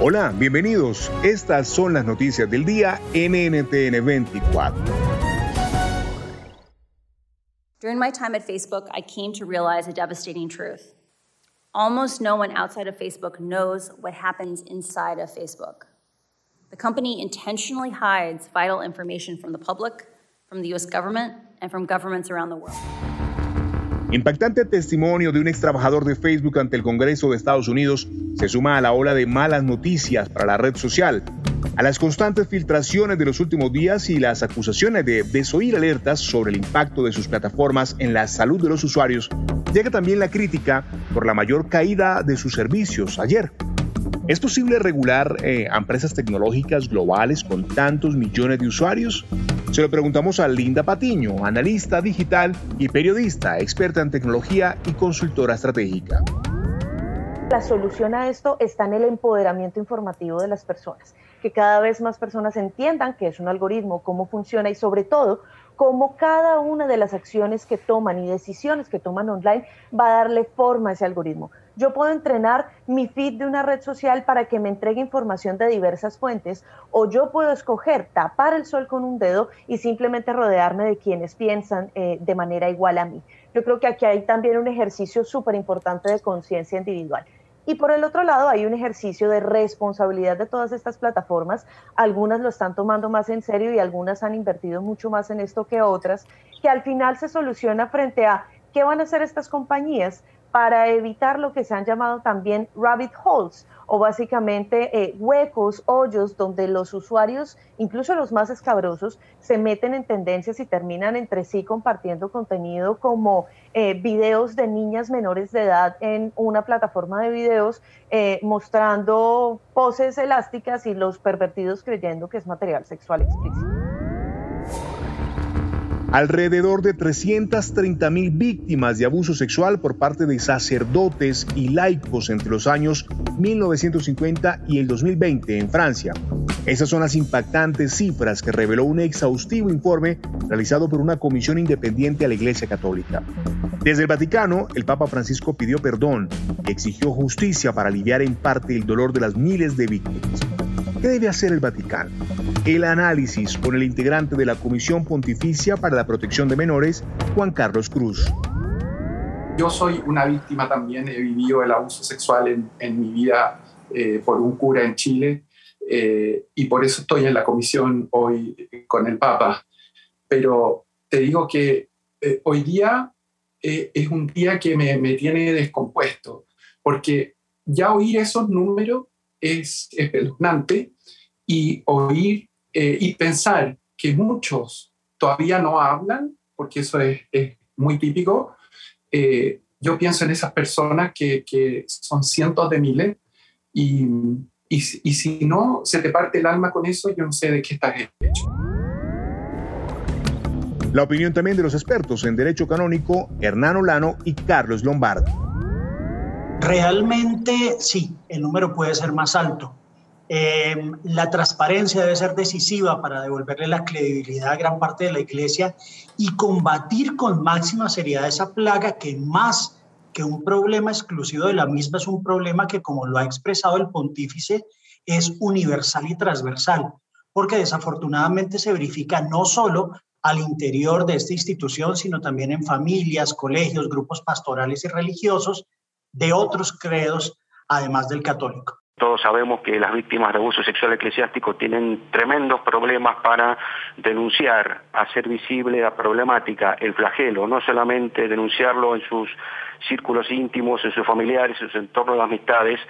Hola, bienvenidos. Estas son las noticias del día en NTN 24. During my time at Facebook, I came to realize a devastating truth. Almost no one outside of Facebook knows what happens inside of Facebook. The company intentionally hides vital information from the public, from the US government, and from governments around the world. Impactante testimonio de un ex trabajador de Facebook ante el Congreso de Estados Unidos se suma a la ola de malas noticias para la red social, a las constantes filtraciones de los últimos días y las acusaciones de desoír alertas sobre el impacto de sus plataformas en la salud de los usuarios, llega también la crítica por la mayor caída de sus servicios ayer. ¿Es posible regular eh, empresas tecnológicas globales con tantos millones de usuarios? Se lo preguntamos a Linda Patiño, analista digital y periodista, experta en tecnología y consultora estratégica. La solución a esto está en el empoderamiento informativo de las personas, que cada vez más personas entiendan qué es un algoritmo, cómo funciona y sobre todo cómo cada una de las acciones que toman y decisiones que toman online va a darle forma a ese algoritmo. Yo puedo entrenar mi feed de una red social para que me entregue información de diversas fuentes o yo puedo escoger tapar el sol con un dedo y simplemente rodearme de quienes piensan eh, de manera igual a mí. Yo creo que aquí hay también un ejercicio súper importante de conciencia individual. Y por el otro lado, hay un ejercicio de responsabilidad de todas estas plataformas. Algunas lo están tomando más en serio y algunas han invertido mucho más en esto que otras, que al final se soluciona frente a qué van a hacer estas compañías para evitar lo que se han llamado también rabbit holes o básicamente eh, huecos, hoyos donde los usuarios, incluso los más escabrosos, se meten en tendencias y terminan entre sí compartiendo contenido como eh, videos de niñas menores de edad en una plataforma de videos eh, mostrando poses elásticas y los pervertidos creyendo que es material sexual explícito. Alrededor de 330 mil víctimas de abuso sexual por parte de sacerdotes y laicos entre los años 1950 y el 2020 en Francia. Esas son las impactantes cifras que reveló un exhaustivo informe realizado por una comisión independiente a la Iglesia Católica. Desde el Vaticano, el Papa Francisco pidió perdón y exigió justicia para aliviar en parte el dolor de las miles de víctimas. ¿Qué debe hacer el Vaticano? El análisis con el integrante de la Comisión Pontificia para la Protección de Menores, Juan Carlos Cruz. Yo soy una víctima también, he vivido el abuso sexual en, mi vida eh, por un cura en Chile eh, y por eso estoy en la comisión hoy con el Papa. Pero te digo que eh, hoy día es un día que me, me tiene descompuesto, porque ya oír esos números es espeluznante y oír eh, y pensar que muchos todavía no hablan, porque eso es, muy típico, eh, yo pienso en esas personas que, que son cientos de miles y, y, y, si no se te parte el alma con eso, yo no sé de qué estás hecho. La opinión también de los expertos en derecho canónico, Hernán Olano y Carlos Lombardo. Realmente sí, el número puede ser más alto. Em, la transparencia debe ser decisiva para devolverle la credibilidad a gran parte de la iglesia y combatir con máxima seriedad esa plaga que más que un problema exclusivo de la misma es un problema que, como lo ha expresado el pontífice, es universal y transversal, porque desafortunadamente se verifica no solo al interior de esta institución, sino también en familias, colegios, grupos pastorales y religiosos, de otros credos además del católico. Todos sabemos que las víctimas de abuso sexual eclesiástico tienen tremendos problemas para denunciar, hacer visible la problemática, el flagelo, no solamente denunciarlo en sus círculos íntimos, en sus familiares, en su entorno de amistades,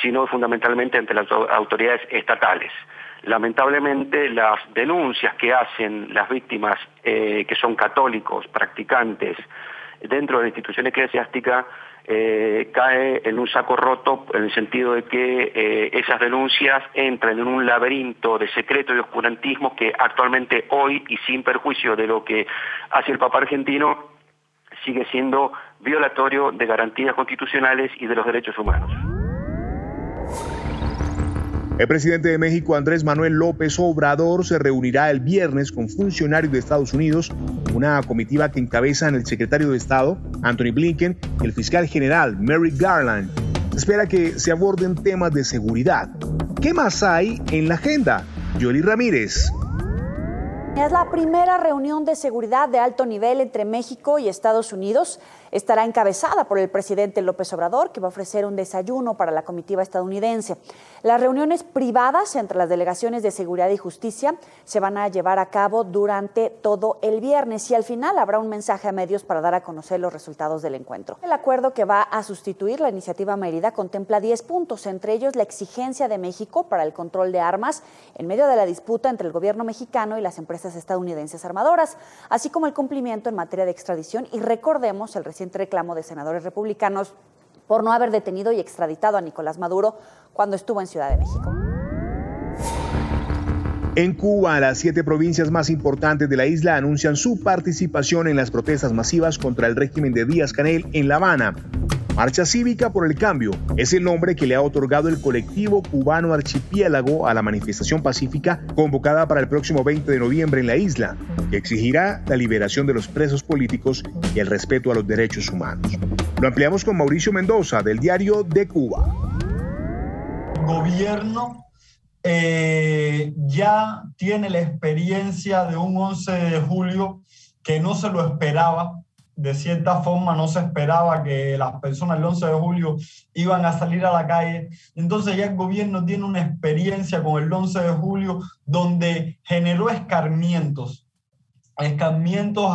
sino fundamentalmente ante las autoridades estatales. Lamentablemente las denuncias que hacen las víctimas eh, que son católicos, practicantes, dentro de la institución eclesiástica, eh, cae en un saco roto en el sentido de que eh, esas denuncias entran en un laberinto de secreto y oscurantismo que actualmente hoy, y sin perjuicio de lo que hace el Papa argentino, sigue siendo violatorio de garantías constitucionales y de los derechos humanos. El presidente de México, Andrés Manuel López Obrador, se reunirá el viernes con funcionarios de Estados Unidos, una comitiva que encabezan el secretario de Estado, Anthony Blinken, y el fiscal general, Merrick Garland. Se espera que se aborden temas de seguridad. ¿Qué más hay en la agenda? Yoli Ramírez. Es la primera reunión de seguridad de alto nivel entre México y Estados Unidos estará encabezada por el presidente López Obrador, que va a ofrecer un desayuno para la comitiva estadounidense. Las reuniones privadas entre las delegaciones de Seguridad y Justicia se van a llevar a cabo durante todo el viernes y al final habrá un mensaje a medios para dar a conocer los resultados del encuentro. El acuerdo que va a sustituir la iniciativa Mérida contempla 10 puntos, entre ellos la exigencia de México para el control de armas en medio de la disputa entre el gobierno mexicano y las empresas estadounidenses armadoras, así como el cumplimiento en materia de extradición y recordemos el reciente reclamo de senadores republicanos por no haber detenido y extraditado a Nicolás Maduro cuando estuvo en Ciudad de México. En Cuba, las siete provincias más importantes de la isla anuncian su participación en las protestas masivas contra el régimen de Díaz Canel en La Habana. Marcha Cívica por el Cambio es el nombre que le ha otorgado el colectivo cubano Archipiélago a la manifestación pacífica convocada para el próximo 20 de noviembre en la isla, que exigirá la liberación de los presos políticos y el respeto a los derechos humanos. Lo ampliamos con Mauricio Mendoza del diario de Cuba. Gobierno eh, ya tiene la experiencia de un 11 de julio que no se lo esperaba de cierta forma no se esperaba que las personas el 11 de julio iban a salir a la calle. Entonces ya el gobierno tiene una experiencia con el 11 de julio donde generó escarmientos, escarmientos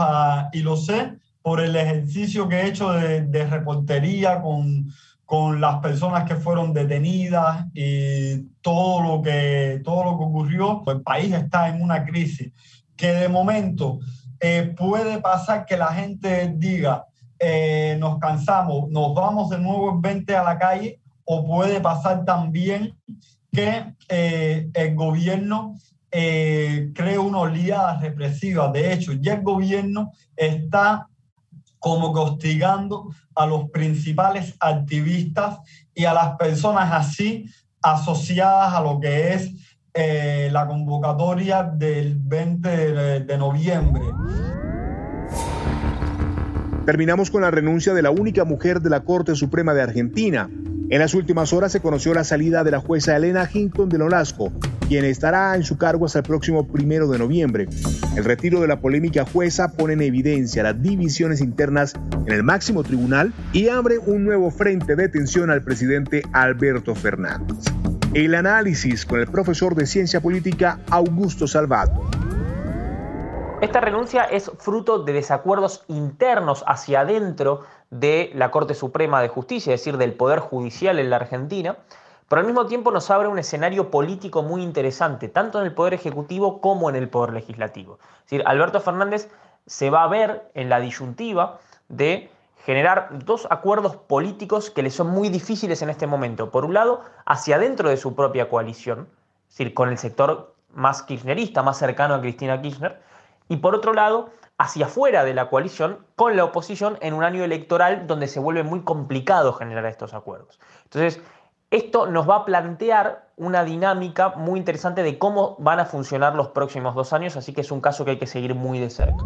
y lo sé por el ejercicio que he hecho de, de reportería con, con las personas que fueron detenidas y todo lo que, todo lo que ocurrió. El país está en una crisis que de momento eh, puede pasar que la gente diga, eh, nos cansamos, nos vamos de nuevo el 20 a la calle, o puede pasar también que eh, el gobierno cree una oleada represiva. De hecho, ya el gobierno está como castigando a los principales activistas y a las personas así asociadas a lo que es eh, la convocatoria del 20 de, noviembre. Terminamos con la renuncia de la única mujer de la Corte Suprema de Argentina. En las últimas horas se conoció la salida de la jueza Elena Hinton de Nolasco, quien estará en su cargo hasta el próximo primero de noviembre. El retiro de la polémica jueza pone en evidencia las divisiones internas en el máximo tribunal y abre un nuevo frente de tensión al presidente Alberto Fernández. El análisis con el profesor de ciencia política Augusto Salvato. Esta renuncia es fruto de desacuerdos internos hacia adentro de la Corte Suprema de Justicia, es decir, del Poder Judicial en la Argentina, pero al mismo tiempo nos abre un escenario político muy interesante, tanto en el Poder Ejecutivo como en el Poder Legislativo. Es decir, Alberto Fernández se va a ver en la disyuntiva de generar dos acuerdos políticos que le son muy difíciles en este momento. Por un lado, hacia adentro de su propia coalición, es decir, con el sector más kirchnerista, más cercano a Cristina Kirchner, y por otro lado, hacia afuera de la coalición, con la oposición en un año electoral donde se vuelve muy complicado generar estos acuerdos. Entonces, esto nos va a plantear una dinámica muy interesante de cómo van a funcionar los próximos dos años, así que es un caso que hay que seguir muy de cerca.